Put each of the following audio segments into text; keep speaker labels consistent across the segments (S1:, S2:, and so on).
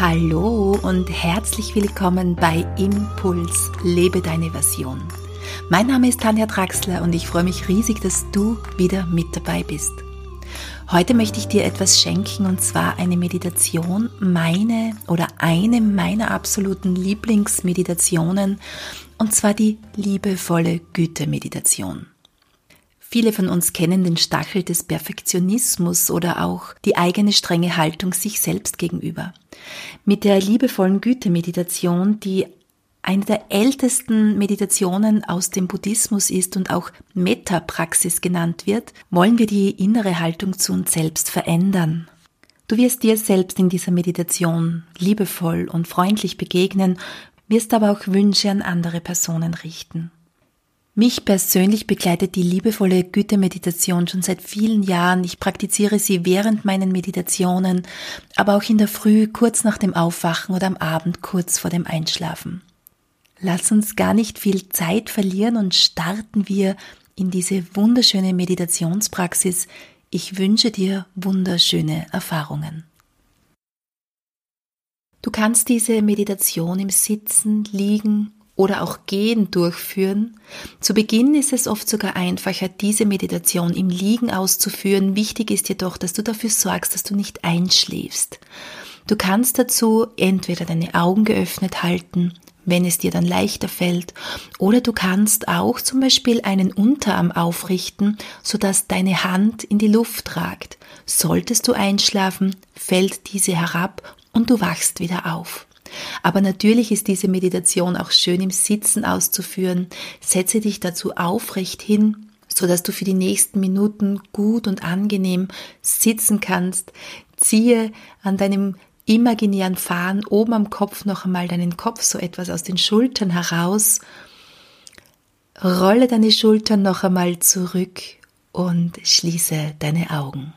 S1: Hallo und herzlich willkommen bei Impuls Lebe deine Version. Mein Name ist Tanja Draxler und ich freue mich riesig, dass du wieder mit dabei bist. Heute möchte ich dir etwas schenken und zwar eine Meditation, meine oder eine meiner absoluten Lieblingsmeditationen und zwar die liebevolle Güte-Meditation. Viele von uns kennen den Stachel des Perfektionismus oder auch die eigene strenge Haltung sich selbst gegenüber. Mit der liebevollen Güte-Meditation, die eine der ältesten Meditationen aus dem Buddhismus ist und auch Metta-Praxis genannt wird, wollen wir die innere Haltung zu uns selbst verändern. Du wirst dir selbst in dieser Meditation liebevoll und freundlich begegnen, wirst aber auch Wünsche an andere Personen richten. Mich persönlich begleitet die liebevolle Güte-Meditation schon seit vielen Jahren. Ich praktiziere sie während meinen Meditationen, aber auch in der Früh kurz nach dem Aufwachen oder am Abend kurz vor dem Einschlafen. Lass uns gar nicht viel Zeit verlieren und starten wir in diese wunderschöne Meditationspraxis. Ich wünsche dir wunderschöne Erfahrungen. Du kannst diese Meditation im Sitzen, Liegen oder auch Gehen durchführen. Zu Beginn ist es oft sogar einfacher, diese Meditation im Liegen auszuführen. Wichtig ist jedoch, dass du dafür sorgst, dass du nicht einschläfst. Du kannst dazu entweder deine Augen geöffnet halten, wenn es dir dann leichter fällt, oder du kannst auch zum Beispiel einen Unterarm aufrichten, sodass deine Hand in die Luft ragt. Solltest du einschlafen, fällt diese herab und du wachst wieder auf. Aber natürlich ist diese Meditation auch schön im Sitzen auszuführen. Setze dich dazu aufrecht hin, so dass du für die nächsten Minuten gut und angenehm sitzen kannst. Ziehe an deinem imaginären Fahren oben am Kopf noch einmal deinen Kopf so etwas aus den Schultern heraus. Rolle deine Schultern noch einmal zurück und schließe deine Augen.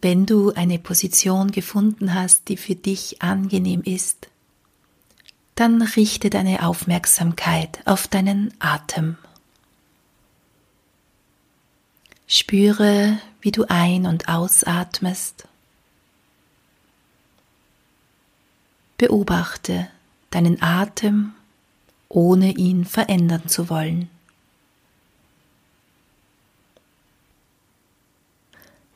S1: Wenn du eine Position gefunden hast, die für dich angenehm ist, dann richte deine Aufmerksamkeit auf deinen Atem. Spüre, wie du ein- und ausatmest. Beobachte deinen Atem, ohne ihn verändern zu wollen.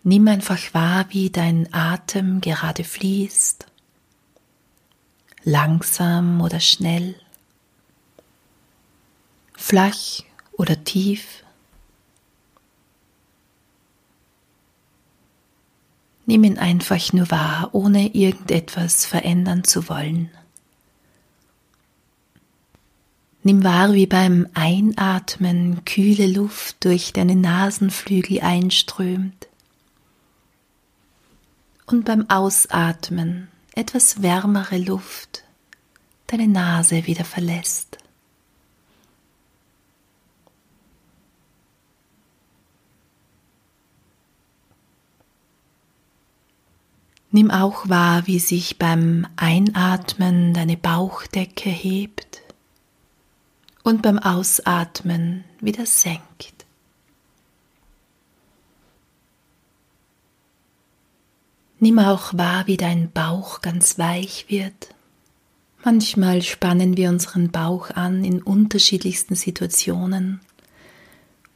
S1: Nimm einfach wahr, wie dein Atem gerade fließt, langsam oder schnell, flach oder tief. Nimm ihn einfach nur wahr, ohne irgendetwas verändern zu wollen. Nimm wahr, wie beim Einatmen kühle Luft durch deine Nasenflügel einströmt und beim Ausatmen etwas wärmere Luft deine Nase wieder verlässt. Nimm auch wahr, wie sich beim Einatmen deine Bauchdecke hebt und beim Ausatmen wieder senkt. Nimm auch wahr, wie dein Bauch ganz weich wird. Manchmal spannen wir unseren Bauch an in unterschiedlichsten Situationen.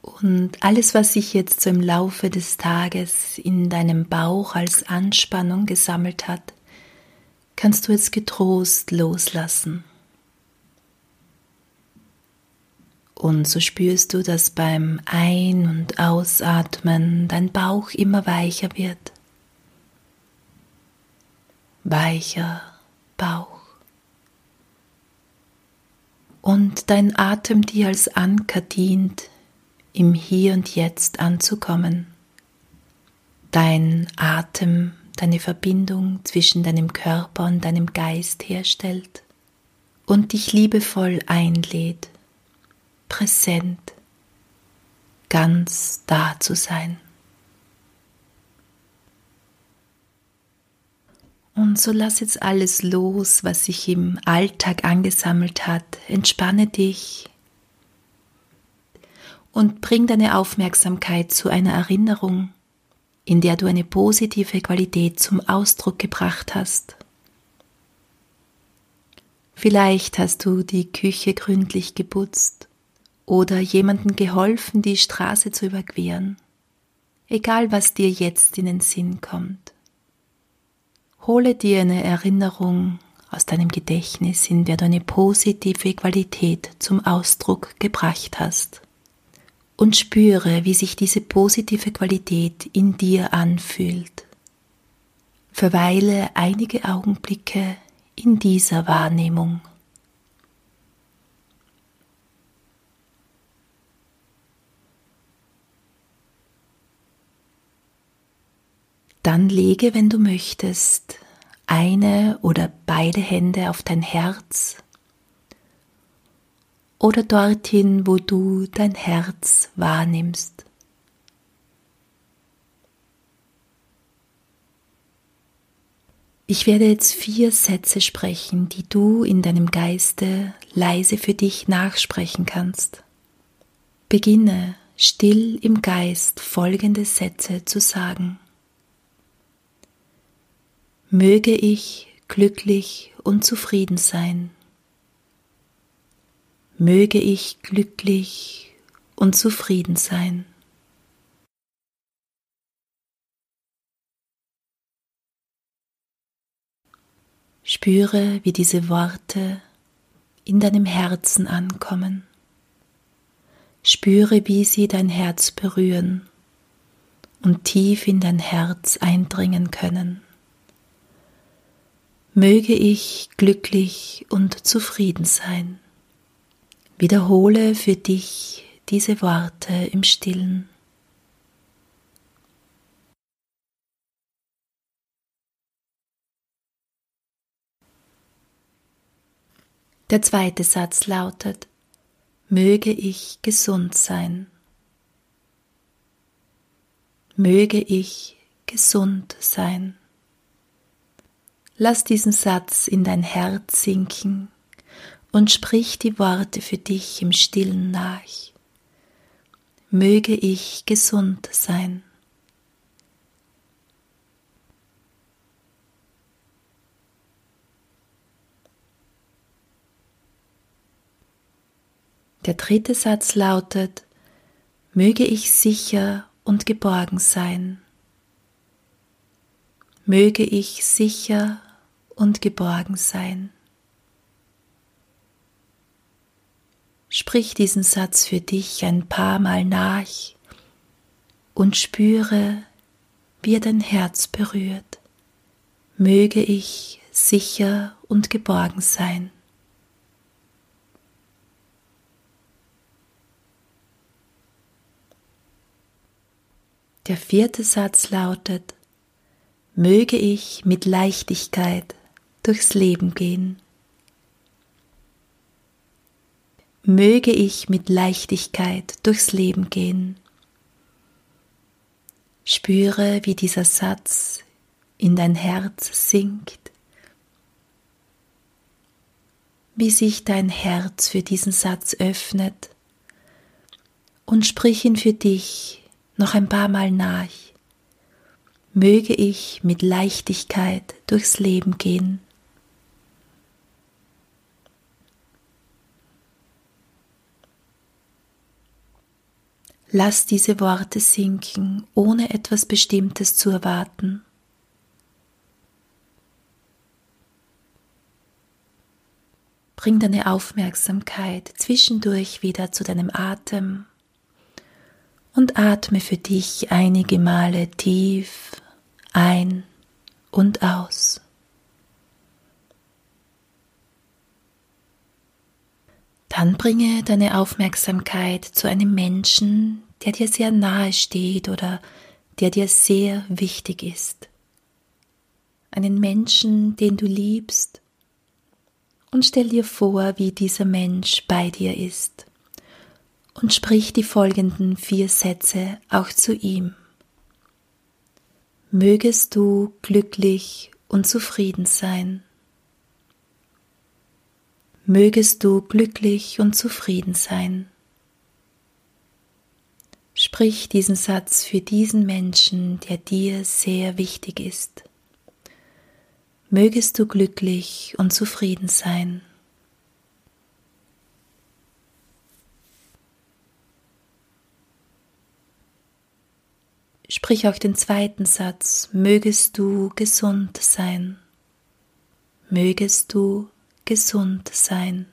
S1: Und alles, was sich jetzt so im Laufe des Tages in deinem Bauch als Anspannung gesammelt hat, kannst du jetzt getrost loslassen. Und so spürst du, dass beim Ein- und Ausatmen dein Bauch immer weicher wird weicher Bauch. Und dein Atem dir als Anker dient, im Hier und Jetzt anzukommen. Dein Atem deine Verbindung zwischen deinem Körper und deinem Geist herstellt und dich liebevoll einlädt, präsent, ganz da zu sein. Und so lass jetzt alles los, was sich im Alltag angesammelt hat. Entspanne dich und bring deine Aufmerksamkeit zu einer Erinnerung in der du eine positive Qualität zum Ausdruck gebracht hast. Vielleicht hast du die Küche gründlich geputzt oder jemandem geholfen, die Straße zu überqueren. Egal, was dir jetzt in den Sinn kommt. Hole dir eine Erinnerung aus deinem Gedächtnis, in der du eine positive Qualität zum Ausdruck gebracht hast. Und spüre, wie sich diese positive Qualität in dir anfühlt. Verweile einige Augenblicke in dieser Wahrnehmung. Dann lege, wenn du möchtest, eine oder beide Hände auf dein Herz oder dorthin, wo du dein Herz wahrnimmst. Ich werde jetzt vier Sätze sprechen, die du in deinem Geiste leise für dich nachsprechen kannst. Beginne still im Geist folgende Sätze zu sagen. Möge ich glücklich und zufrieden sein. Möge ich glücklich und zufrieden sein. Spüre, wie diese Worte in deinem Herzen ankommen. Spüre, wie sie dein Herz berühren und tief in dein Herz eindringen können. Möge ich glücklich und zufrieden sein. Wiederhole für dich diese Worte im stillen. Der zweite Satz lautet, möge ich gesund sein. Möge ich gesund sein. Lass diesen Satz in dein Herz sinken und sprich die Worte für dich im stillen nach. Möge ich gesund sein. Der dritte Satz lautet, möge ich sicher und geborgen sein. Möge ich sicher und geborgen sein. Sprich diesen Satz für dich ein paar Mal nach und spüre, wie er dein Herz berührt. Möge ich sicher und geborgen sein. Der vierte Satz lautet, möge ich mit Leichtigkeit durchs Leben gehen. Möge ich mit Leichtigkeit durchs Leben gehen. Spüre, wie dieser Satz in dein Herz sinkt, wie sich dein Herz für diesen Satz öffnet und sprich ihn für dich noch ein paar Mal nach. Möge ich mit Leichtigkeit durchs Leben gehen. Lass diese Worte sinken, ohne etwas Bestimmtes zu erwarten. Bring deine Aufmerksamkeit zwischendurch wieder zu deinem Atem und atme für dich einige Male tief ein und aus. Dann bringe deine Aufmerksamkeit zu einem Menschen, der dir sehr nahe steht oder der dir sehr wichtig ist. Einen Menschen, den du liebst, und stell dir vor, wie dieser Mensch bei dir ist und sprich die folgenden vier Sätze auch zu ihm. Mögest du glücklich und zufrieden sein. Mögest du glücklich und zufrieden sein. Sprich diesen Satz für diesen Menschen, der dir sehr wichtig ist. Mögest du glücklich und zufrieden sein. Sprich auch den zweiten Satz, mögest du gesund sein. Mögest du gesund sein.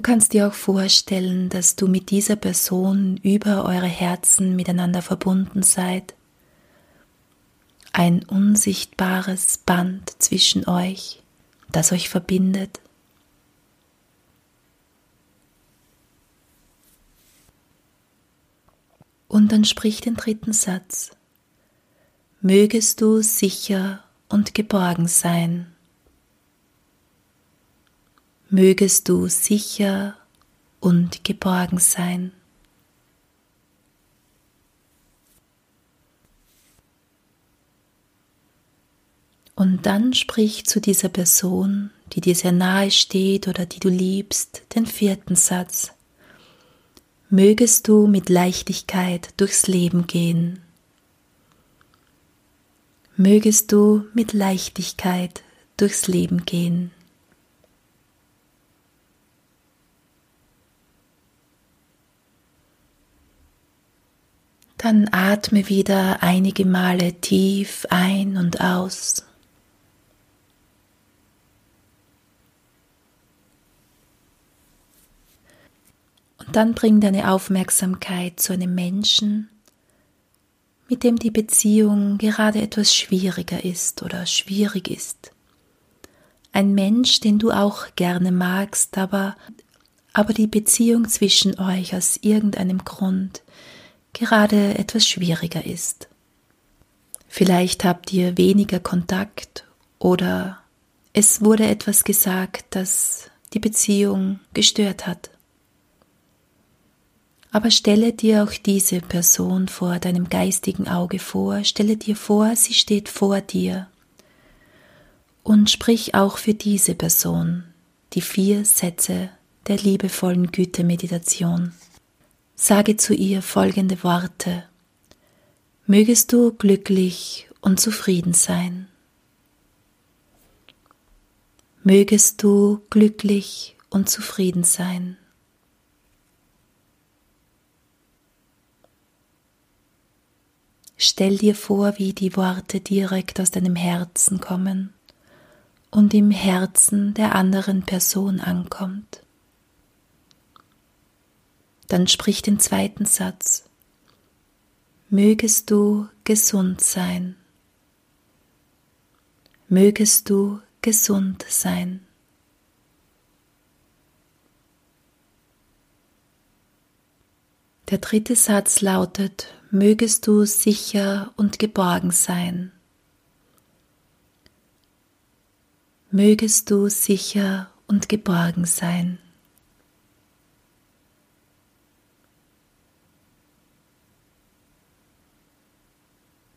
S1: Du kannst dir auch vorstellen, dass du mit dieser Person über eure Herzen miteinander verbunden seid. Ein unsichtbares Band zwischen euch, das euch verbindet. Und dann sprich den dritten Satz. Mögest du sicher und geborgen sein mögest du sicher und geborgen sein. Und dann sprich zu dieser Person, die dir sehr nahe steht oder die du liebst, den vierten Satz. Mögest du mit Leichtigkeit durchs Leben gehen. Mögest du mit Leichtigkeit durchs Leben gehen. Dann atme wieder einige Male tief ein und aus. Und dann bring deine Aufmerksamkeit zu einem Menschen, mit dem die Beziehung gerade etwas schwieriger ist oder schwierig ist. Ein Mensch, den du auch gerne magst, aber, aber die Beziehung zwischen euch aus irgendeinem Grund gerade etwas schwieriger ist. Vielleicht habt ihr weniger Kontakt oder es wurde etwas gesagt, das die Beziehung gestört hat. Aber stelle dir auch diese Person vor deinem geistigen Auge vor, stelle dir vor, sie steht vor dir und sprich auch für diese Person die vier Sätze der liebevollen Güte-Meditation. Sage zu ihr folgende Worte. Mögest du glücklich und zufrieden sein. Mögest du glücklich und zufrieden sein. Stell dir vor, wie die Worte direkt aus deinem Herzen kommen und im Herzen der anderen Person ankommt. Dann sprich den zweiten Satz. Mögest du gesund sein. Mögest du gesund sein. Der dritte Satz lautet, mögest du sicher und geborgen sein. Mögest du sicher und geborgen sein.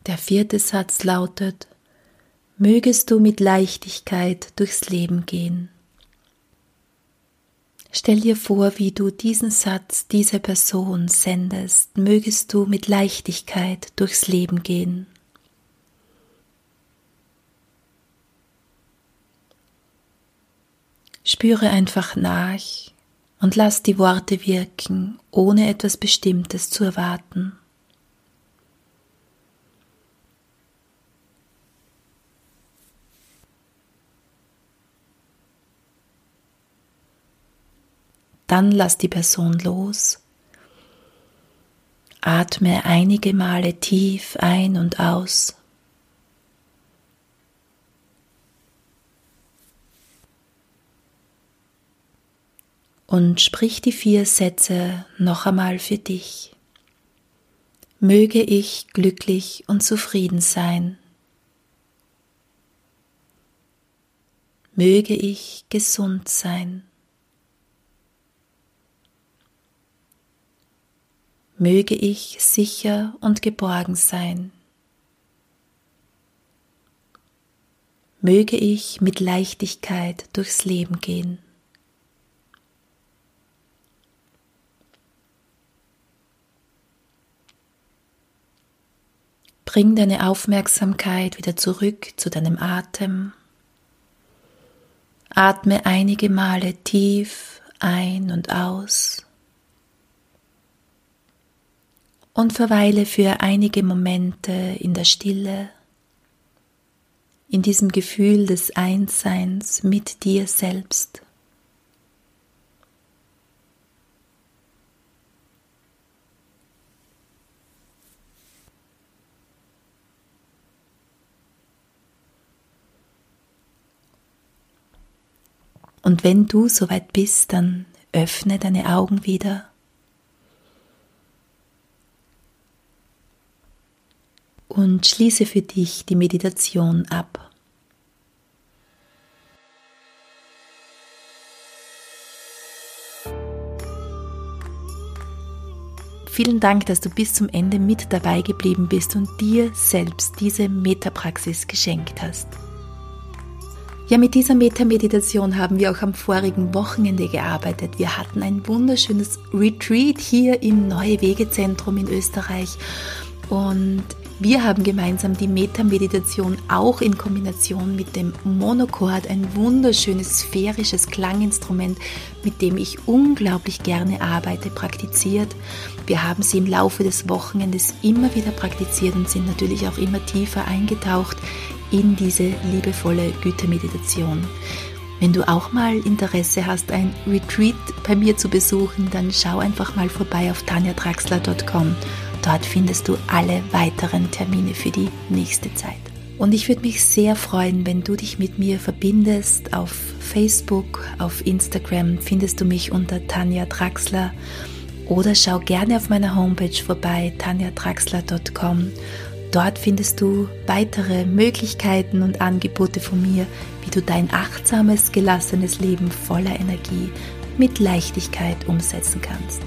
S1: Der vierte Satz lautet, mögest du mit Leichtigkeit durchs Leben gehen. Stell dir vor, wie du diesen Satz dieser Person sendest, mögest du mit Leichtigkeit durchs Leben gehen. Spüre einfach nach und lass die Worte wirken, ohne etwas Bestimmtes zu erwarten. Dann lass die Person los. Atme einige Male tief ein und aus. Und sprich die vier Sätze noch einmal für dich. Möge ich glücklich und zufrieden sein. Möge ich gesund sein. Möge ich sicher und geborgen sein. möge ich mit Leichtigkeit durchs Leben gehen. Bring deine Aufmerksamkeit wieder zurück zu deinem Atem. Atme einige Male tief ein und aus und verweile für einige Momente in der Stille, in diesem Gefühl des Einsseins mit dir selbst. Und wenn du soweit bist, dann öffne deine Augen wieder. Und schließe für dich die Meditation ab. Vielen Dank, dass du bis zum Ende mit dabei geblieben bist und dir selbst diese Metapraxis geschenkt hast. Ja, mit dieser Metameditation haben wir auch am vorigen Wochenende gearbeitet. Wir hatten ein wunderschönes Retreat hier im Neue Wege Zentrum in Österreich und wir haben gemeinsam die Metameditation auch in Kombination mit dem Monochord, ein wunderschönes sphärisches Klanginstrument, mit dem ich unglaublich gerne arbeite, praktiziert. Wir haben sie im Laufe des Wochenendes immer wieder praktiziert und sind natürlich auch immer tiefer eingetaucht in diese liebevolle Gütemeditation. Wenn du auch mal Interesse hast, ein Retreat bei mir zu besuchen, dann schau einfach mal vorbei auf tanjatraxler.com. Dort findest du alle weiteren Termine für die nächste Zeit. Und ich würde mich sehr freuen, wenn du dich mit mir verbindest. Auf Facebook, auf Instagram findest du mich unter Tanja Traxler oder schau gerne auf meiner Homepage vorbei, tanjatraxler.com Dort findest du weitere Möglichkeiten und Angebote von mir, wie du dein achtsames, gelassenes Leben voller Energie mit Leichtigkeit umsetzen kannst.